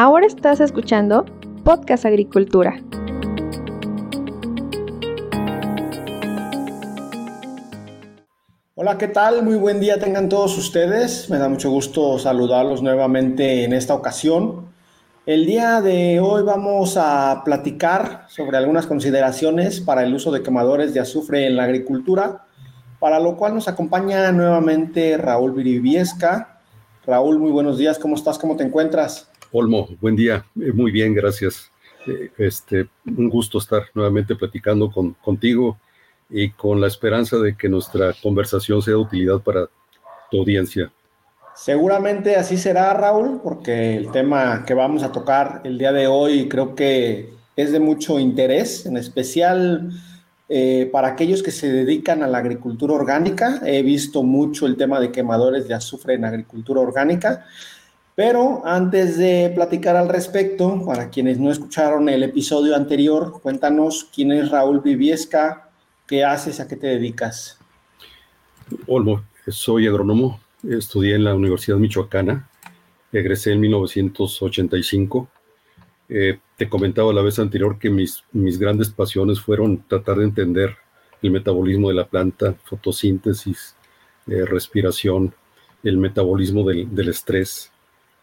Ahora estás escuchando Podcast Agricultura. Hola, ¿qué tal? Muy buen día tengan todos ustedes. Me da mucho gusto saludarlos nuevamente en esta ocasión. El día de hoy vamos a platicar sobre algunas consideraciones para el uso de quemadores de azufre en la agricultura, para lo cual nos acompaña nuevamente Raúl Viriviesca. Raúl, muy buenos días, ¿cómo estás? ¿Cómo te encuentras? Olmo, buen día, eh, muy bien, gracias. Eh, este, un gusto estar nuevamente platicando con, contigo y con la esperanza de que nuestra conversación sea de utilidad para tu audiencia. Seguramente así será, Raúl, porque el tema que vamos a tocar el día de hoy creo que es de mucho interés, en especial eh, para aquellos que se dedican a la agricultura orgánica. He visto mucho el tema de quemadores de azufre en agricultura orgánica. Pero antes de platicar al respecto, para quienes no escucharon el episodio anterior, cuéntanos quién es Raúl Viviesca, ¿Qué haces? ¿A qué te dedicas? Olmo, soy agrónomo, estudié en la Universidad Michoacana, egresé en 1985. Eh, te comentaba la vez anterior que mis, mis grandes pasiones fueron tratar de entender el metabolismo de la planta, fotosíntesis, eh, respiración, el metabolismo del, del, estrés,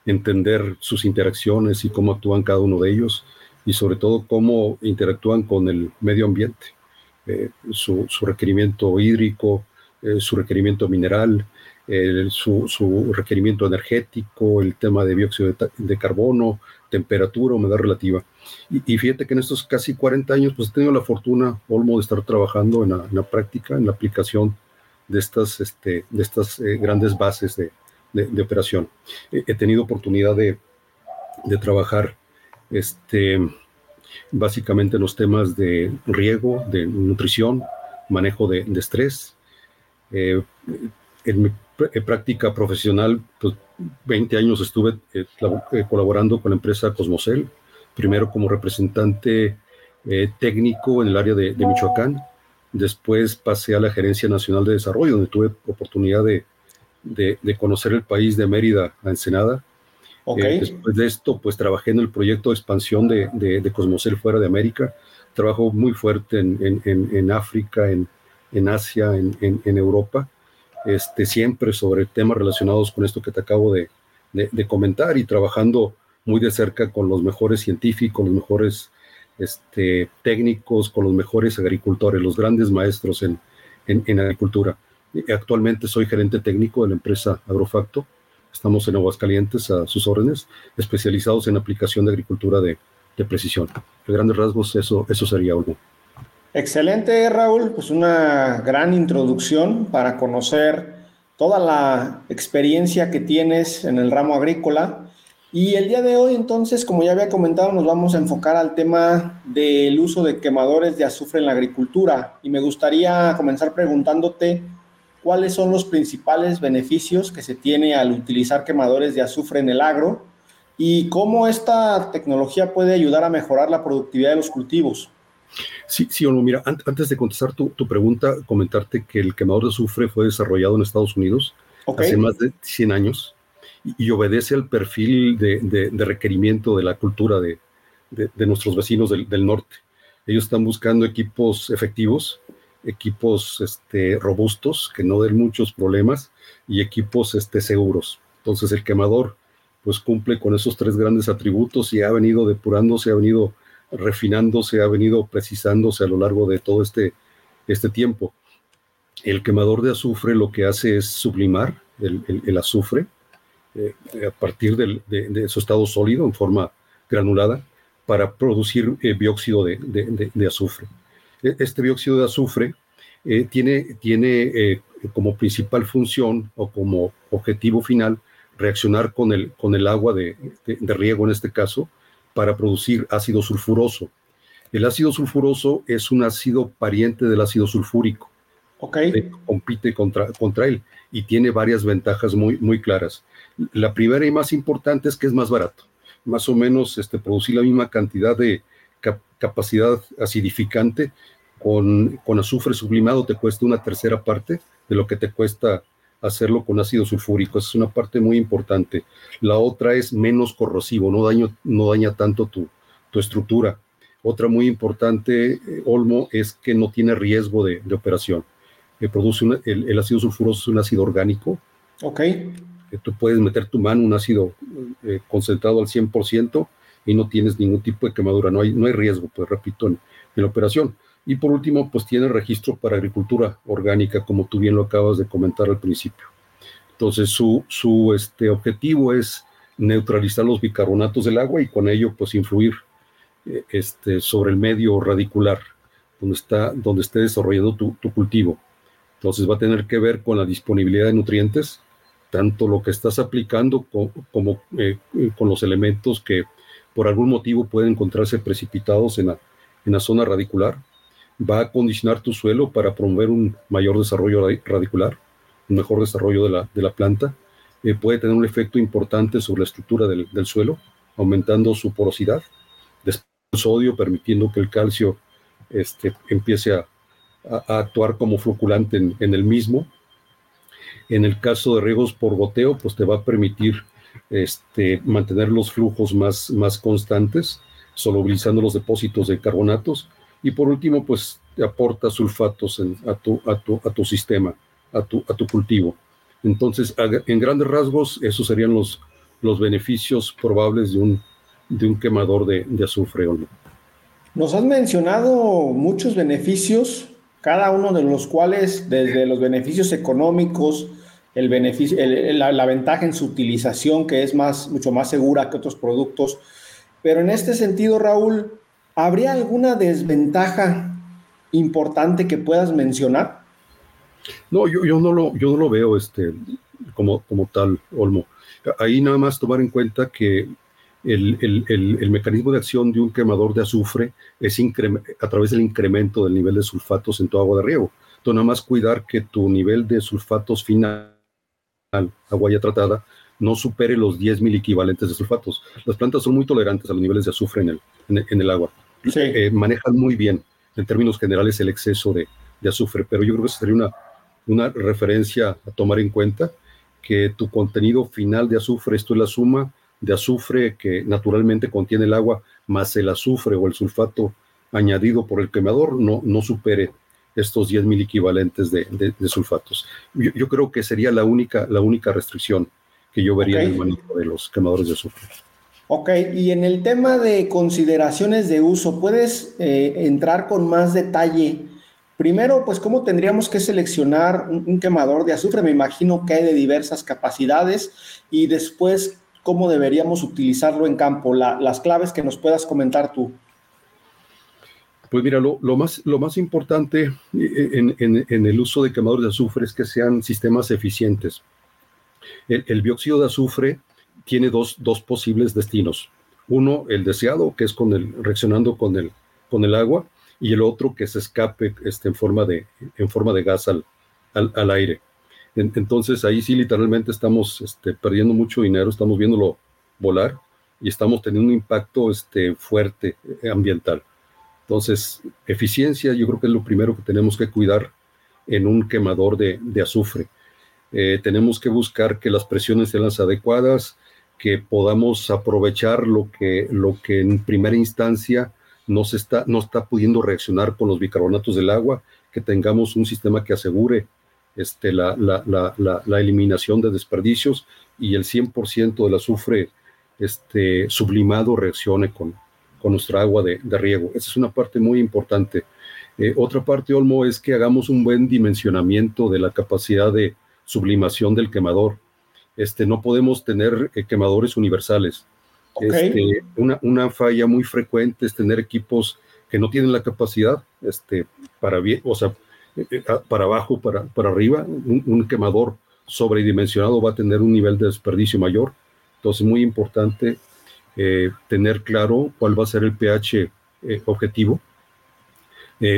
entender sus interacciones y cómo actúan cada uno de ellos y sobre todo cómo interactúan con el medio ambiente. Eh, su, requerimiento hídrico, eh, su requerimiento mineral, su, requerimiento energético, el tema de dióxido de, carbono, temperatura, humedad relativa. Y, fíjate que en estos casi 40 años, pues he tenido la fortuna, Olmo, de estar trabajando en la, práctica, en la aplicación de estas, este, de estas eh, grandes bases de, de operación. He, tenido oportunidad de, trabajar este, básicamente los temas de riego, de nutrición, manejo de, estrés. Eh, en mi práctica profesional, pues 20 años estuve eh, eh, colaborando con la empresa Cosmocel, primero como representante técnico en el área de, Michoacán, después pasé a la Gerencia Nacional de Desarrollo, donde tuve oportunidad de, de conocer el país de Mérida a Ensenada, eh, después de esto, pues trabajé en el proyecto de expansión de, de, Cosmocel fuera de América. Trabajo muy fuerte en, en, en África, en, Asia, en, Europa, este, siempre sobre temas relacionados con esto que te acabo de, comentar y trabajando muy de cerca con los mejores científicos, los mejores este, técnicos, con los mejores agricultores, los grandes maestros en, en agricultura. Actualmente soy gerente técnico de la empresa Agrofacto Estamos en Aguascalientes a sus órdenes, especializados en aplicación de agricultura de, precisión. De grandes rasgos, eso, eso sería algo. Excelente, Raúl. Pues una gran introducción para conocer toda la experiencia que tienes en el ramo agrícola. Y el día de hoy, entonces, como ya había comentado, nos vamos a enfocar al tema del uso de quemadores de azufre en la agricultura. Y me gustaría comenzar preguntándote cuáles son los principales beneficios que se tiene al utilizar quemadores de azufre en el agro y cómo esta tecnología puede ayudar a mejorar la productividad de los cultivos. Sí, sí, no, mira, antes de contestar tu, pregunta, comentarte que el quemador de azufre fue desarrollado en Estados Unidos hace más de 100 años y, obedece al perfil de, requerimiento de la cultura de, nuestros vecinos del, del, norte. Ellos están buscando equipos efectivos equipos este, robustos que no den muchos problemas y equipos este, seguros. Entonces el quemador pues cumple con esos tres grandes atributos y ha venido depurándose, ha venido refinándose, ha venido precisándose a lo largo de todo este, este tiempo. El quemador de azufre lo que hace es sublimar el, azufre eh, a partir de, su estado sólido en forma granulada para producir eh, dióxido de azufre. E, este dióxido de azufre eh, tiene, tiene eh, como principal función o como objetivo final reaccionar con el, con el agua de, riego en este caso para producir ácido sulfuroso. El ácido sulfuroso es un ácido pariente del ácido sulfúrico. Okay. compite contra, contra él y tiene varias ventajas muy, muy claras. La primera y más importante es que es más barato. Más o menos este, producir la misma cantidad de capacidad acidificante con, azufre sublimado te cuesta una tercera parte de lo que te cuesta hacerlo con ácido sulfúrico. Esa es una parte muy importante. La otra es menos corrosivo, no, daño, no daña tanto tu, tu estructura. Otra muy importante, eh, Olmo, es que no tiene riesgo de, operación. que produce el, ácido sulfuroso es un ácido orgánico. Ok. tú puedes meter tu mano un ácido eh, concentrado al 100% y no tienes ningún tipo de quemadura. No hay, no hay riesgo, pues repito, en la operación. Y por último, pues tiene registro para agricultura orgánica, como tú bien lo acabas de comentar al principio. Entonces, su, su este, objetivo es neutralizar los bicarbonatos del agua y con ello, pues influir eh, este, sobre el medio radicular, donde, está, donde esté desarrollando tu, cultivo. Entonces, va a tener que ver con la disponibilidad de nutrientes, tanto lo que estás aplicando como, eh, con los elementos que por algún motivo pueden encontrarse precipitados en la, en la zona radicular va a condicionar tu suelo para promover un mayor desarrollo radicular, un mejor desarrollo de la, de la planta. Eh, puede tener un efecto importante sobre la estructura del, del suelo, aumentando su porosidad. Después el sodio, permitiendo que el calcio este, empiece a, a, actuar como floculante en, en, el mismo. En el caso de riegos por goteo, pues te va a permitir este, mantener los flujos más, más constantes, solubilizando los depósitos de carbonatos y por último, pues te aporta sulfatos a, tu, a, tu, a tu sistema, a tu, a tu cultivo. Entonces, en grandes rasgos, esos serían los, los beneficios probables de un, de un quemador de, azufre. Nos has mencionado muchos beneficios, cada uno de los cuales, desde los beneficios económicos, el beneficio, la, ventaja en su utilización, que es más, mucho más segura que otros productos. Pero en este sentido, Raúl, ¿Habría alguna desventaja importante que puedas mencionar? No, yo, yo, no, lo, yo no lo veo este, como, como tal, Olmo. Ahí nada más tomar en cuenta que el, el, el, mecanismo de acción de un quemador de azufre es a través del incremento del nivel de sulfatos en tu agua de riego. Entonces, nada más cuidar que tu nivel de sulfatos final, agua ya tratada, no supere los 10 mil equivalentes de sulfatos. Las plantas son muy tolerantes a los niveles de azufre en el, en el agua eh, manejan muy bien, en términos generales, el exceso de, azufre, pero yo creo que sería una, una referencia a tomar en cuenta, que tu contenido final de azufre, esto es la suma de azufre que naturalmente contiene el agua, más el azufre o el sulfato añadido por el quemador, no, no supere estos 10 mil equivalentes de, sulfatos. Yo, creo que sería la única, la única restricción que yo vería en el manejo de los quemadores de azufre. Ok, y en el tema de consideraciones de uso, ¿puedes eh, entrar con más detalle? Primero, pues, ¿cómo tendríamos que seleccionar un, quemador de azufre? Me imagino que hay de diversas capacidades. Y después, ¿cómo deberíamos utilizarlo en campo? las claves que nos puedas comentar tú. Pues mira, lo, más, lo más importante eh, en, el uso de quemadores de azufre es que sean sistemas eficientes. El, el dióxido de azufre tiene dos, dos, posibles destinos. Uno, el deseado, que es con el, reaccionando con el, con el agua, y el otro que se escape este, en, forma de, en forma de gas al, al, aire. entonces ahí sí literalmente estamos este, perdiendo mucho dinero, estamos viéndolo volar y estamos teniendo un impacto este, fuerte eh, ambiental. Entonces, eficiencia yo creo que es lo primero que tenemos que cuidar en un quemador de, de azufre. Eh, tenemos que buscar que las presiones sean las adecuadas, que podamos aprovechar lo que, lo que en primera instancia no, se está, no está pudiendo reaccionar con los bicarbonatos del agua, que tengamos un sistema que asegure este, la, la, la, la eliminación de desperdicios y el 100% del azufre este, sublimado reaccione con, con nuestra agua de, de, riego. Esa es una parte muy importante. Eh, otra parte, Olmo, es que hagamos un buen dimensionamiento de la capacidad de sublimación del quemador. Este, no podemos tener eh, quemadores universales. Este, una, una, falla muy frecuente es tener equipos que no tienen la capacidad este, para, bien, o sea, eh, eh, para abajo, para, para arriba. Un, quemador sobredimensionado va a tener un nivel de desperdicio mayor. Entonces, muy importante tener claro cuál va a ser el pH objetivo,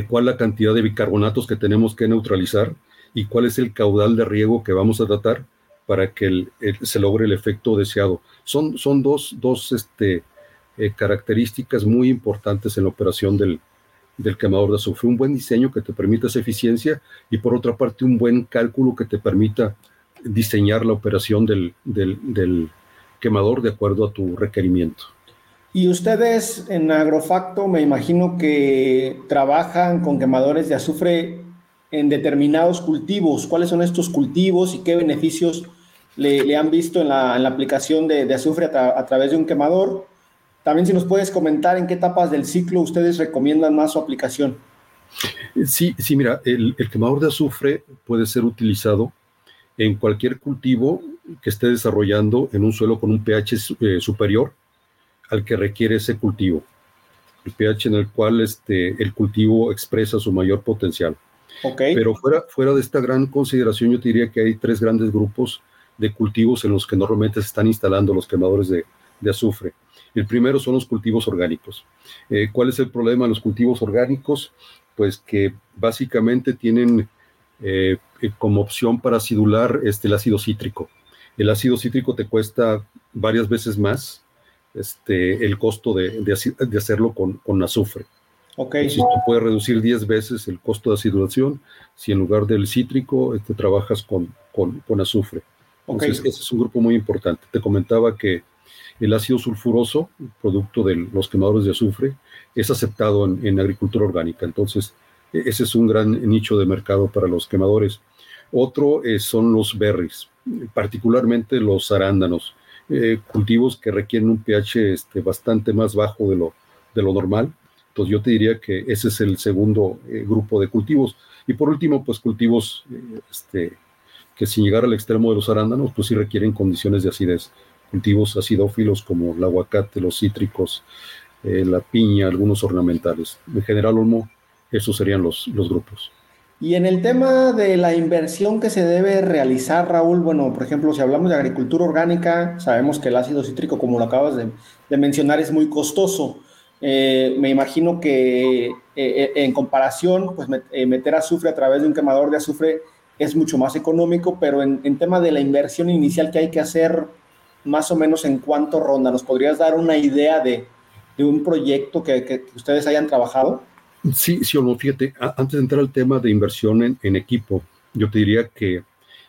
cuál la cantidad de bicarbonatos que tenemos que neutralizar y cuál es el caudal de riego que vamos a tratar para que se logre el efecto deseado. Son, son dos, dos este, eh, características muy importantes en la operación del, del quemador de azufre. Un buen diseño que te permita esa eficiencia y por otra parte un buen cálculo que te permita diseñar la operación del, del, quemador de acuerdo a tu requerimiento. Y ustedes en Agrofacto me imagino que trabajan con quemadores de azufre en determinados cultivos. ¿Cuáles son estos cultivos y qué beneficios le, han visto en la, aplicación de, azufre a, través de un quemador? También si nos puedes comentar en qué etapas del ciclo ustedes recomiendan más su aplicación. Sí, sí, mira, el, quemador de azufre puede ser utilizado en cualquier cultivo que esté desarrollando en un suelo con un pH eh, superior al que requiere ese cultivo, el pH en el cual este, el cultivo expresa su mayor potencial. Pero fuera, fuera de esta gran consideración, yo diría que hay tres grandes grupos de cultivos en los que normalmente se están instalando los quemadores de, azufre. El primero son los cultivos orgánicos. Eh, ¿Cuál es el problema de los cultivos orgánicos? Pues que básicamente tienen eh, como opción para acidular este, el ácido cítrico. El ácido cítrico te cuesta varias veces más este, el costo de, de, hacerlo con, con azufre. Okay. Si tú puedes reducir 10 veces el costo de acidulación si en lugar del cítrico este, trabajas con, con, con azufre. Entonces, ese es un grupo muy importante. Te comentaba que el ácido sulfuroso, producto de los quemadores de azufre, es aceptado en, agricultura orgánica. Entonces, e, ese es un gran nicho de mercado para los quemadores. Otro eh, son los berries, particularmente los arándanos, eh, cultivos que requieren un pH este, bastante más bajo de lo, de lo normal entonces yo te diría que ese es el segundo eh, grupo de cultivos. Y por último, pues cultivos eh, este, que sin llegar al extremo de los arándanos, pues sí requieren condiciones de acidez. Cultivos acidófilos como el aguacate, los cítricos, la piña, algunos ornamentales. En general, Olmo, esos serían los, los grupos. Y en el tema de la inversión que se debe realizar, Raúl, bueno, por ejemplo, si hablamos de agricultura orgánica, sabemos que el ácido cítrico, como lo acabas de mencionar, es muy costoso. Eh, me imagino que eh, eh, en comparación, pues meter azufre a través de un quemador de azufre es mucho más económico, pero en, tema de la inversión inicial que hay que hacer, más o menos en cuánto ronda, ¿nos podrías dar una idea de, un proyecto que, ustedes hayan trabajado? Sí, sí, no, fíjate, antes de entrar al tema de inversión en, equipo, yo te diría que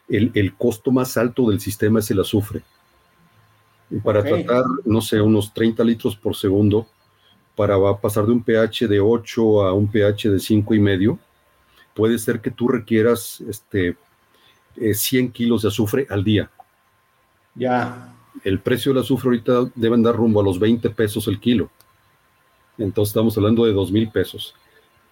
el, costo más alto del sistema es el azufre. para tratar, no sé, unos 30 litros por segundo, para pasar de un pH de 8 a un pH de 5 y medio, puede ser que tú requieras este, 100 eh, kilos de azufre al día. Ya. El precio del azufre ahorita debe andar rumbo a los 20 pesos el kilo. Entonces estamos hablando de 2 mil pesos.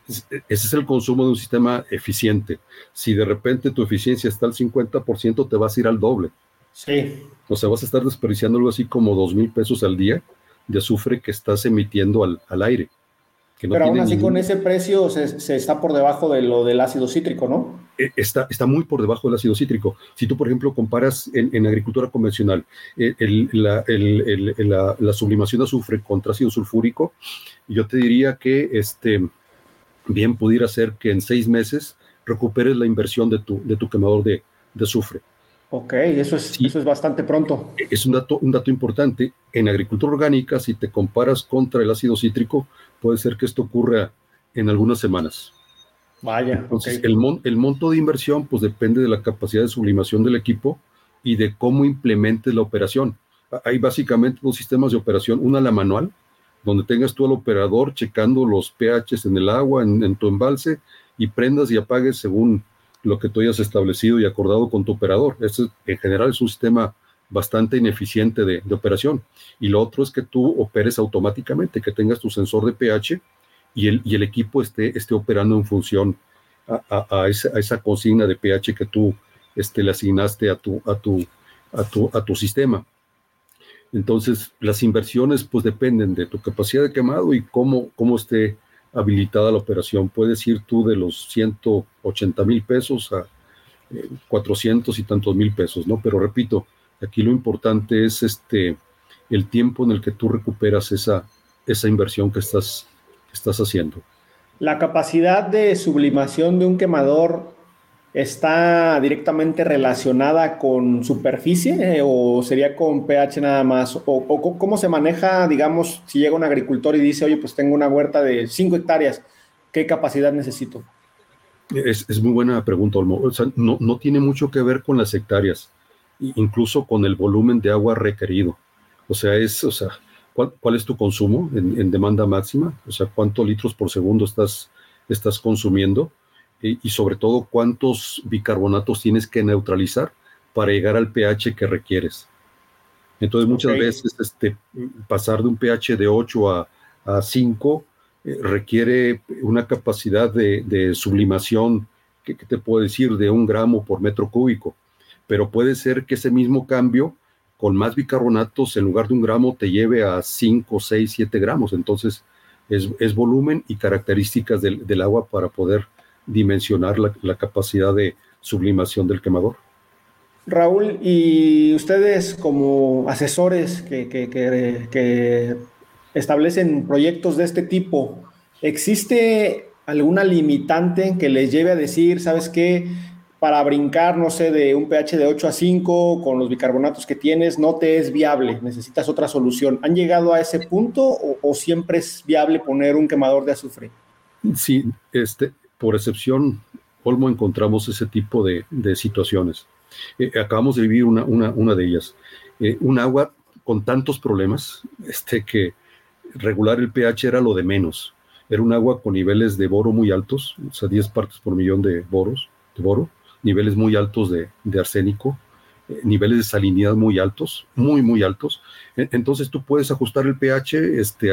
Ese es el consumo de un sistema eficiente. Si de repente tu eficiencia está al 50%, te vas a ir al doble. Sí. O sea, vas a estar desperdiciando algo así como 2 mil pesos al día de azufre que estás emitiendo al, al aire. Pero aún así con ese precio se, se, está por debajo de lo del ácido cítrico, ¿no? E, está, está muy por debajo del ácido cítrico. Si tú, por ejemplo, comparas en, agricultura convencional eh, el, la, el, la, la, sublimación de azufre contra ácido sulfúrico, yo te diría que este, bien pudiera ser que en seis meses recuperes la inversión de tu, de tu quemador de, de azufre. Ok, eso es, eso es bastante pronto. Es un dato, un dato importante. En agricultura orgánica, si te comparas contra el ácido cítrico, puede ser que esto ocurra en algunas semanas. Vaya. Entonces, el, el monto de inversión, pues depende de la capacidad de sublimación del equipo y de cómo implementes la operación. Hay básicamente dos sistemas de operación, una la manual, donde tengas tú al operador checando los pHs en el agua, en, tu embalse, y prendas y apagues según lo que tú hayas establecido y acordado con tu operador. Este, en general es un sistema bastante ineficiente de, operación. Y lo otro es que tú operes automáticamente, que tengas tu sensor de pH y el, y el equipo esté, esté operando en función a, esa, consigna de pH que tú este, le asignaste a tu, a, tu, a, tu, a tu sistema. Entonces, las inversiones pues dependen de tu capacidad de quemado y cómo, cómo esté habilitada la operación. Puedes ir tú de los 180 mil pesos a 400 eh, y tantos mil pesos, ¿no? Pero repito, aquí lo importante es este, el tiempo en el que tú recuperas esa, esa inversión que estás, estás haciendo. La capacidad de sublimación de un quemador está directamente relacionada con superficie eh, o sería con pH nada más? O, cómo se maneja, digamos, si llega un agricultor y dice, oye, pues tengo una huerta de 5 hectáreas, ¿qué capacidad necesito? Es, muy buena pregunta, Olmo. O sea, no, no, tiene mucho que ver con las hectáreas. incluso con el volumen de agua requerido. O sea, es, o sea, ¿cuál, es tu consumo en, demanda máxima? O sea, ¿cuántos litros por segundo estás, estás consumiendo? Y, sobre todo, ¿cuántos bicarbonatos tienes que neutralizar para llegar al pH que requieres? Entonces, muchas veces este, pasar de un pH de 8 a, a 5 eh, requiere una capacidad de, sublimación, que, te puedo decir, de un gramo por metro cúbico. Pero puede ser que ese mismo cambio con más bicarbonatos en lugar de un gramo te lleve a 5, 6, 7 gramos. Entonces, es, volumen y características del, agua para poder dimensionar la, capacidad de sublimación del quemador. Raúl, y ustedes como asesores que, que establecen proyectos de este tipo, ¿existe alguna limitante que les lleve a decir, sabes qué, para brincar, no sé, de un pH de 8 a 5 con los bicarbonatos que tienes, no te es viable, necesitas otra solución. ¿Han llegado a ese punto o, siempre es viable poner un quemador de azufre? Sí, este, por excepción, Olmo encontramos ese tipo de, situaciones. Eh, acabamos de vivir una, una, de ellas. Eh, un agua con tantos problemas este, que regular el pH era lo de menos. Era un agua con niveles de boro muy altos, o sea, 10 partes por millón de boros, de boro, niveles muy altos de, arsénico, eh, niveles de salinidad muy altos, muy, muy altos. E, entonces tú puedes ajustar el pH este,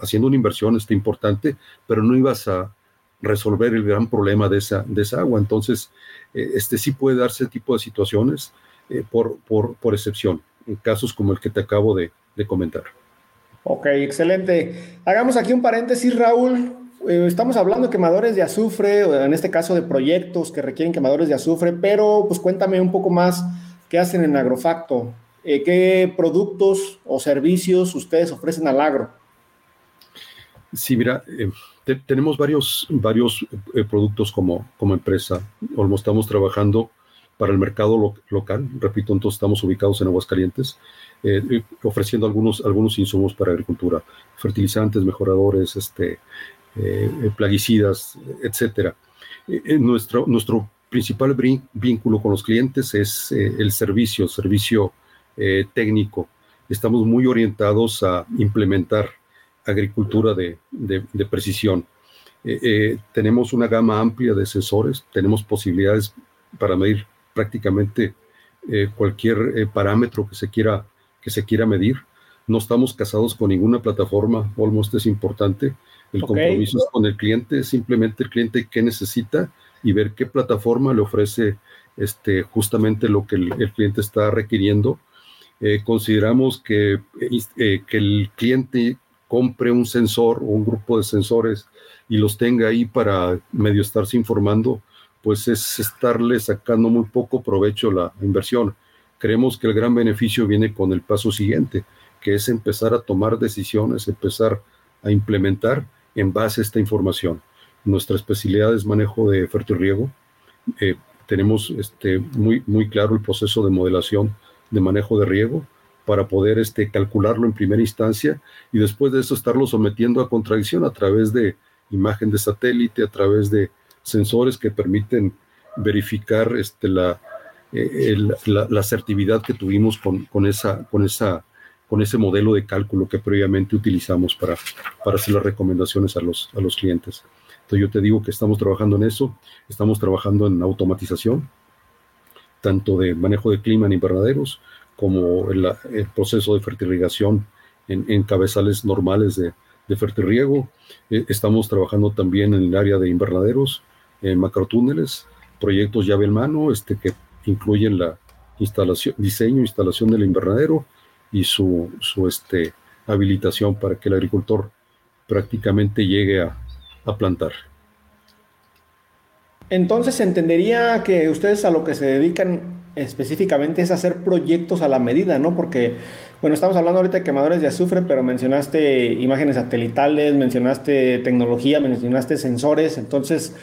haciendo una inversión este, importante, pero no ibas a resolver el gran problema de esa, de esa agua. Entonces, eh, este sí puede darse tipo de situaciones eh, por, por, por, excepción, en casos como el que te acabo de comentar. Ok, excelente. Hagamos aquí un paréntesis, Raúl. Eh, estamos hablando de quemadores de azufre, en este caso de proyectos que requieren quemadores de azufre, pero pues cuéntame un poco más qué hacen en Agrofacto. Eh, ¿Qué productos o servicios ustedes ofrecen al agro? Sí, mira, eh, tenemos varios, varios productos como, como empresa. Estamos trabajando para el mercado local. Repito, entonces estamos ubicados en Aguascalientes. Eh, eh, ofreciendo algunos, algunos insumos para agricultura, fertilizantes, mejoradores, este, eh, plaguicidas, etcétera. nuestro, nuestro principal vínculo con los clientes es el servicio, servicio técnico. Estamos muy orientados a implementar agricultura de, de precisión. tenemos una gama amplia de sensores, tenemos posibilidades para medir prácticamente cualquier parámetro que se quiera que se quiera medir. No estamos casados con ninguna plataforma, Almost es importante. El compromiso es con el cliente, simplemente el cliente qué necesita y ver qué plataforma le ofrece este, justamente lo que el, cliente está requiriendo. Eh, consideramos que, eh, que el cliente compre un sensor o un grupo de sensores y los tenga ahí para medio estarse informando, pues es estarle sacando muy poco provecho la inversión creemos que el gran beneficio viene con el paso siguiente, que es empezar a tomar decisiones, empezar a implementar en base a esta información. Nuestra especialidad es manejo de fertirriego. Eh, tenemos este, muy, muy claro el proceso de modelación de manejo de riego para poder este, calcularlo en primera instancia y después de eso estarlo sometiendo a contradicción a través de imagen de satélite, a través de sensores que permiten verificar este, la, eh, la, asertividad que tuvimos con, con, esa, con, esa, con ese modelo de cálculo que previamente utilizamos para, para hacer las recomendaciones a los, a los clientes. Entonces yo te digo que estamos trabajando en eso, estamos trabajando en automatización, tanto de manejo de clima en invernaderos como el, el proceso de fertilización en, cabezales normales de, de fertirriego. Eh, estamos trabajando también en el área de invernaderos, en macrotúneles, proyectos llave en mano, este, que incluyen la instalación, diseño, instalación del invernadero y su, su este, habilitación para que el agricultor prácticamente llegue a, a plantar. Entonces entendería que ustedes a lo que se dedican específicamente es hacer proyectos a la medida, ¿no? Porque, bueno, estamos hablando ahorita de quemadores de azufre, pero mencionaste imágenes satelitales, mencionaste tecnología, mencionaste sensores, entonces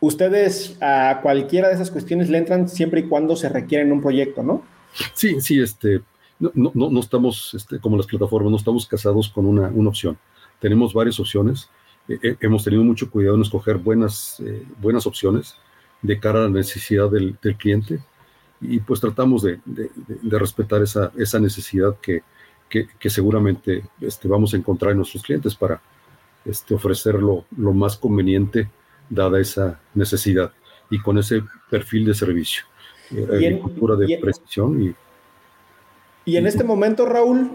ustedes a cualquiera de esas cuestiones le entran siempre y cuando se requieren un proyecto, ¿no? Sí, sí, este, no, no, no estamos, este, como las plataformas, no estamos casados con una, una opción. Tenemos varias opciones. Eh, eh, hemos tenido mucho cuidado en escoger buenas, eh, buenas opciones de cara a la necesidad del, del cliente. Y pues tratamos de, respetar esa, esa necesidad que, que, seguramente este, vamos a encontrar en nuestros clientes para este, ofrecerlo lo más conveniente dada esa necesidad y con ese perfil de servicio. Eh, agricultura de precisión. Y, y en este momento, Raúl,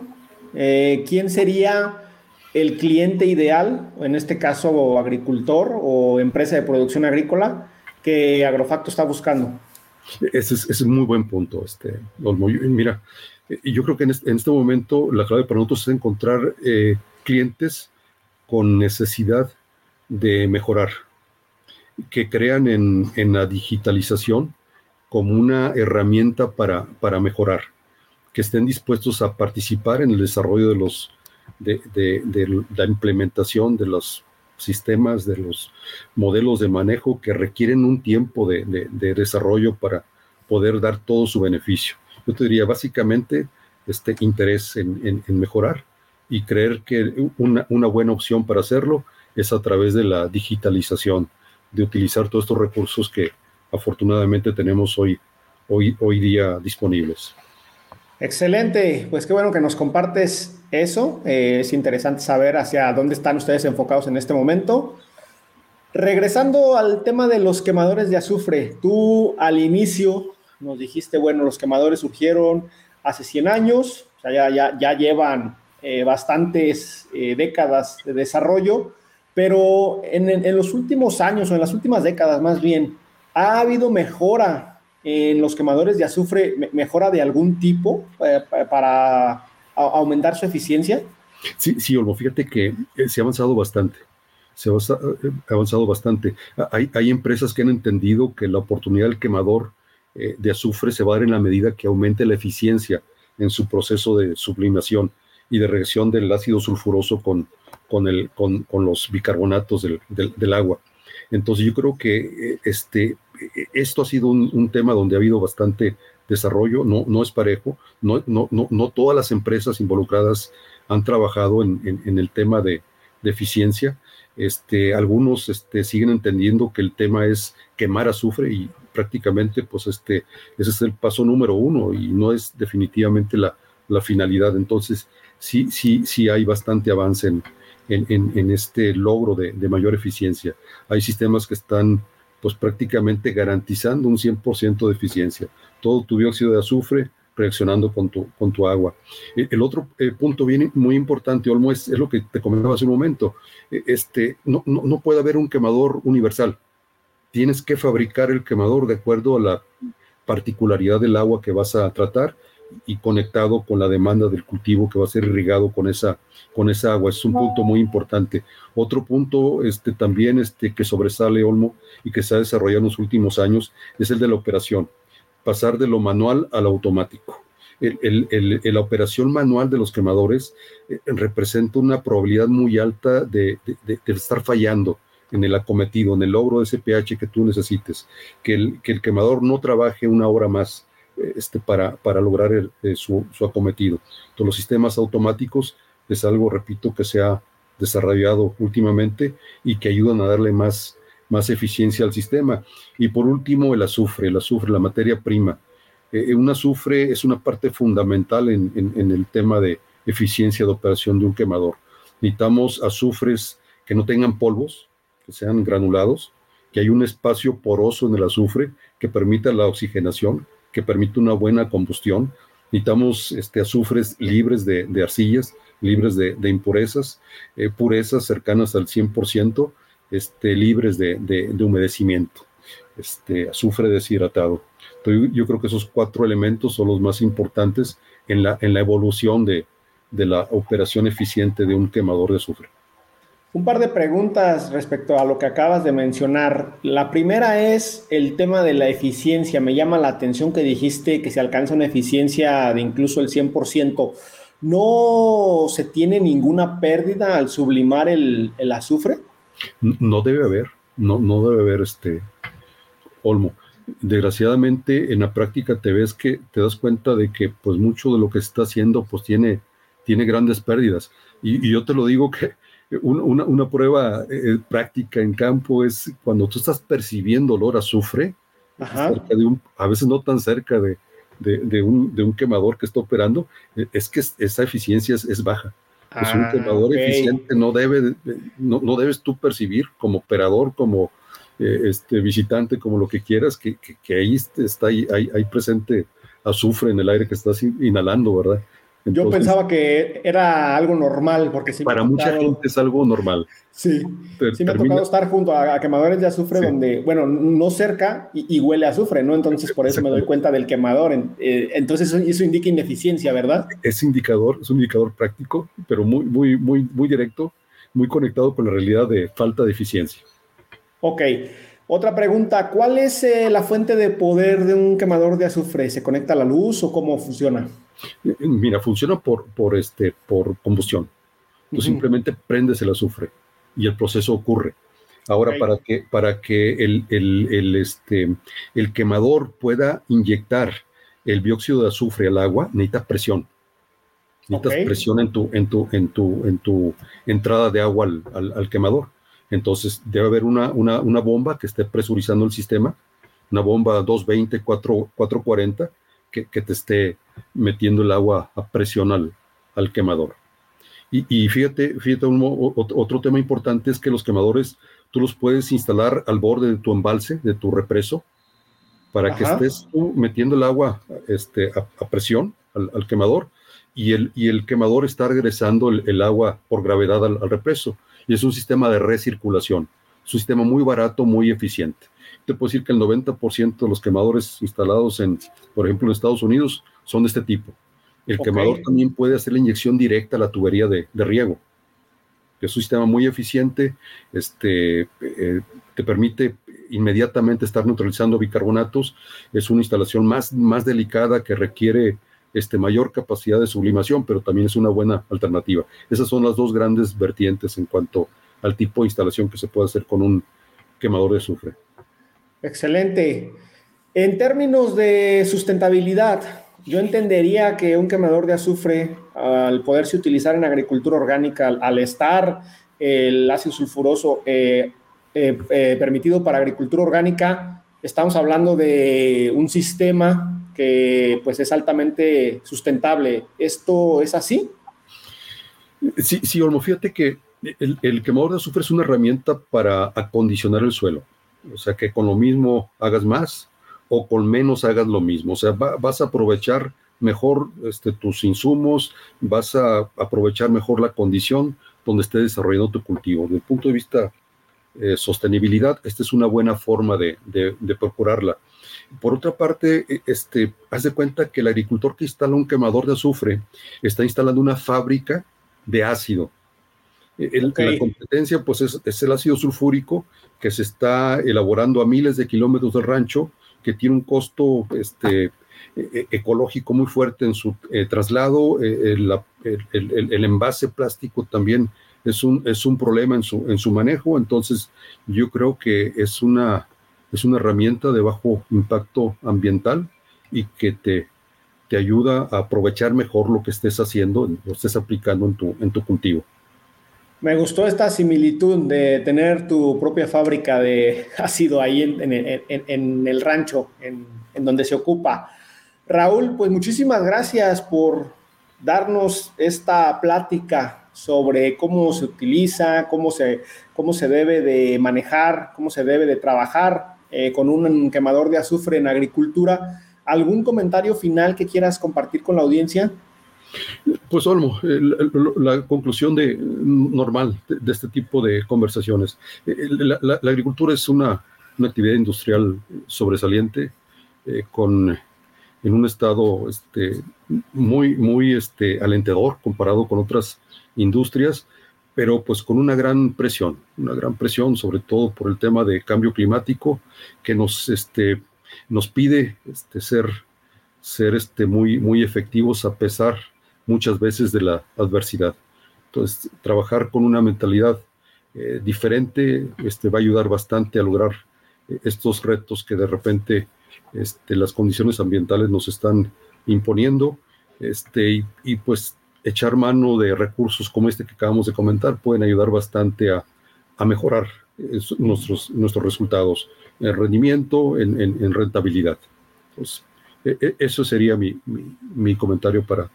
eh, ¿quién sería el cliente ideal, en este caso agricultor o empresa de producción agrícola, que Agrofacto está buscando? Ese es, un muy buen punto, este, Mira, yo creo que en este, momento la clave para nosotros es encontrar eh, clientes con necesidad de mejorar, que crean en, la digitalización como una herramienta para, para, mejorar, que estén dispuestos a participar en el desarrollo de, los, de, de la implementación de los sistemas, de los modelos de manejo que requieren un tiempo de, desarrollo para poder dar todo su beneficio. Yo te diría básicamente este interés en, mejorar y creer que una, buena opción para hacerlo es a través de la digitalización, de utilizar todos estos recursos que afortunadamente tenemos hoy, hoy, hoy día disponibles. Excelente, pues qué bueno que nos compartes eso. Eh, es interesante saber hacia dónde están ustedes enfocados en este momento. Regresando al tema de los quemadores de azufre, tú al inicio nos dijiste, bueno, los quemadores surgieron hace 100 años, o sea, ya, ya, llevan eh, bastantes eh, décadas de desarrollo, pero en, en los últimos años o en las últimas décadas más bien, ¿ha habido mejora en los quemadores de azufre mejora de algún tipo eh, para aumentar su eficiencia? Sí, sí, Olmo, fíjate que eh, se ha avanzado bastante. Se ha avanzado eh, bastante. Hay, hay empresas que han entendido que la oportunidad del quemador de azufre se va a dar en la medida que aumente la eficiencia en su proceso de sublimación y de reacción del ácido sulfuroso con, con, el, con, con los bicarbonatos del, del, agua. Entonces yo creo que este, esto ha sido un, tema donde ha habido bastante desarrollo, no, no es parejo, no, no, no, todas las empresas involucradas han trabajado en, el tema de, eficiencia. Este, algunos este, siguen entendiendo que el tema es quemar azufre y prácticamente pues este, ese es el paso número uno y no es definitivamente la, finalidad. Entonces sí, sí, sí hay bastante avance en, en, este logro de, de, mayor eficiencia. Hay sistemas que están pues prácticamente garantizando un 100% de eficiencia. Todo tu dióxido de azufre reaccionando con tu, con tu agua. E, el otro eh, punto bien muy importante, Olmo, es, lo que te comentaba hace un momento. E, este, no, no, no puede haber un quemador universal. Tienes que fabricar el quemador de acuerdo a la particularidad del agua que vas a tratar y conectado con la demanda del cultivo que va a ser irrigado con esa, con esa agua. Es un punto muy importante. Otro punto este, también este, que sobresale Olmo y que se ha desarrollado en los últimos años es el de la operación. Pasar de lo manual al automático. El, el, la operación manual de los quemadores eh, representa una probabilidad muy alta de, de, estar fallando en el acometido, en el logro de ese pH que tú necesites, que el, que el quemador no trabaje una hora más, este, para, lograr eh, su, acometido. Todos los sistemas automáticos es algo, repito, que se ha desarrollado últimamente y que ayudan a darle más, eficiencia al sistema. Y por último, el azufre, el azufre, la materia prima. Eh, un azufre es una parte fundamental en, en, el tema de eficiencia de operación de un quemador. Necesitamos azufres que no tengan polvos, que sean granulados, que hay un espacio poroso en el azufre que permita la oxigenación, que permite una buena combustión. Necesitamos este, azufres libres de, arcillas, libres de, impurezas, eh, purezas cercanas al 100%, este, libres de, humedecimiento, este, azufre deshidratado. Entonces, yo creo que esos cuatro elementos son los más importantes en la, en la evolución de, de la operación eficiente de un quemador de azufre. Un par de preguntas respecto a lo que acabas de mencionar. La primera es el tema de la eficiencia. Me llama la atención que dijiste que se alcanza una eficiencia de incluso el 100%. ¿No se tiene ninguna pérdida al sublimar el, azufre? No debe haber, no, no debe haber este olmo. Desgraciadamente en la práctica te ves que te das cuenta de que pues mucho de lo que se está haciendo pues tiene, tiene grandes pérdidas. y yo te lo digo que una, prueba eh, práctica en campo es cuando tú estás percibiendo olor a azufre, a veces no tan cerca de, de, un, de, un, quemador que está operando, e, es que esa eficiencia es, baja. es un ah, quemador eficiente, no, debe, no, no, debes tú percibir como operador, como eh, este, visitante, como lo que quieras, que, que, ahí está ahí, hay, presente azufre en el aire que estás inhalando, ¿verdad? Yo pensaba que era algo normal, porque sí Para mucha gente es algo normal. Sí, sí me ha tocado estar junto a, quemadores de azufre donde, bueno, no cerca y, huele a azufre, ¿no? Entonces por eso me doy cuenta del quemador. Eh, entonces eso, indica ineficiencia, ¿verdad? Es indicador, es un indicador práctico, pero muy, muy, muy, muy directo, muy conectado con la realidad de falta de eficiencia. Ok. Otra pregunta, ¿cuál es eh, la fuente de poder de un quemador de azufre? ¿Se conecta a la luz o cómo funciona? Mira, funciona por, por, este, por combustión. Tú simplemente prendes el azufre y el proceso ocurre. Ahora, para que, para que el, el, este, el quemador pueda inyectar el dióxido de azufre al agua, necesita presión. Necesitas presión en tu, en, tu, en, tu, en tu entrada de agua al, al, quemador. Entonces, debe haber una, una, una, bomba que esté presurizando el sistema, una bomba 220, 4, 440, que, que te esté metiendo el agua a presión al, al quemador. Y, y, fíjate, fíjate otro tema importante es que los quemadores tú los puedes instalar al borde de tu embalse, de tu represo, para que estés tú metiendo el agua este, a, presión al, quemador y el, y el quemador está regresando el, agua por gravedad al, al, represo. Y es un sistema de recirculación, es un sistema muy barato, muy eficiente te puedo decir que el 90% de los quemadores instalados en, por ejemplo, en Estados Unidos son de este tipo. El quemador también puede hacer la inyección directa a la tubería de, riego. Es un sistema muy eficiente, este, eh, te permite inmediatamente estar neutralizando bicarbonatos. Es una instalación más, más delicada que requiere este, mayor capacidad de sublimación, pero también es una buena alternativa. Esas son las dos grandes vertientes en cuanto al tipo de instalación que se puede hacer con un quemador de azufre. Excelente. En términos de sustentabilidad, yo entendería que un quemador de azufre, al poderse utilizar en agricultura orgánica, al, estar el ácido sulfuroso eh, eh, eh, permitido para agricultura orgánica, estamos hablando de un sistema que pues es altamente sustentable. ¿Esto es así? Sí, sí Olmo, fíjate que el, el quemador de azufre es una herramienta para acondicionar el suelo. O sea, que con lo mismo hagas más o con menos hagas lo mismo. O sea, vas a aprovechar mejor este, tus insumos, vas a aprovechar mejor la condición donde esté desarrollando tu cultivo. Desde el punto de vista eh, sostenibilidad, esta es una buena forma de, procurarla. Por otra parte, e, este, haz de cuenta que el agricultor que instala un quemador de azufre está instalando una fábrica de ácido. La competencia pues es, el ácido sulfúrico que se está elaborando a miles de kilómetros del rancho, que tiene un costo este, e, e, ecológico muy fuerte en su eh, traslado. Eh, el, envase plástico también es un, es un problema en su, en su manejo. Entonces, yo creo que es una, es una herramienta de bajo impacto ambiental y que te, te ayuda a aprovechar mejor lo que estés haciendo, lo estés aplicando en tu, en tu cultivo. Me gustó esta similitud de tener tu propia fábrica de ácido ahí en, el rancho, en, donde se ocupa. Raúl, pues muchísimas gracias por darnos esta plática sobre cómo se utiliza, cómo se, cómo se debe de manejar, cómo se debe de trabajar eh, con un quemador de azufre en agricultura. ¿Algún comentario final que quieras compartir con la audiencia? Pues Olmo, la, conclusión de, normal de, este tipo de conversaciones. La, agricultura es una, actividad industrial sobresaliente eh, con, en un estado este, muy, muy este, alentador comparado con otras industrias, pero pues con una gran presión, una gran presión sobre todo por el tema de cambio climático que nos, este, nos pide este, ser, ser este, muy, muy efectivos a pesar muchas veces de la adversidad. Entonces, trabajar con una mentalidad eh, diferente este, va a ayudar bastante a lograr eh, estos retos que de repente este, las condiciones ambientales nos están imponiendo. Este, y, pues echar mano de recursos como este que acabamos de comentar pueden ayudar bastante a, mejorar eh, nuestros, nuestros resultados. en rendimiento, en, rentabilidad. Pues, e, e, eso sería mi, comentario para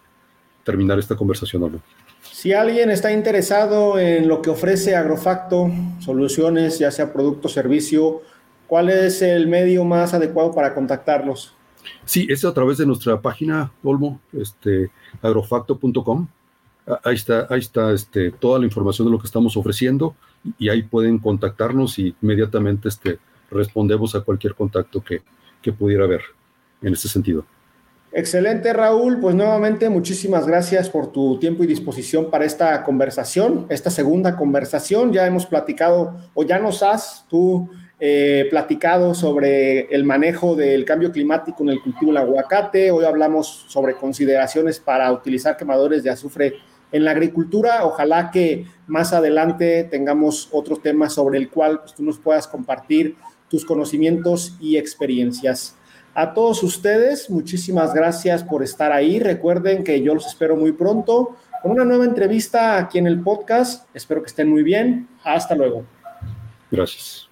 terminar esta conversación. Si alguien está interesado en lo que ofrece Agrofacto, soluciones, ya sea producto o servicio, ¿cuál es el medio más adecuado para contactarlos? Sí, es a través de nuestra página, Olmo, este, agrofacto.com. Ahí está, ahí está este, toda la información de lo que estamos ofreciendo y ahí pueden contactarnos y inmediatamente este, respondemos a cualquier contacto que, que pudiera haber en ese sentido. Excelente, Raúl. Pues nuevamente muchísimas gracias por tu tiempo y disposición para esta conversación, esta segunda conversación. Ya hemos platicado o ya nos has tú eh, platicado sobre el manejo del cambio climático en el cultivo del aguacate. Hoy hablamos sobre consideraciones para utilizar quemadores de azufre en la agricultura. Ojalá que más adelante tengamos otro tema sobre el cual pues, tú nos puedas compartir tus conocimientos y experiencias. A todos ustedes, muchísimas gracias por estar ahí. Recuerden que yo los espero muy pronto con una nueva entrevista aquí en el podcast. Espero que estén muy bien. Hasta luego. Gracias.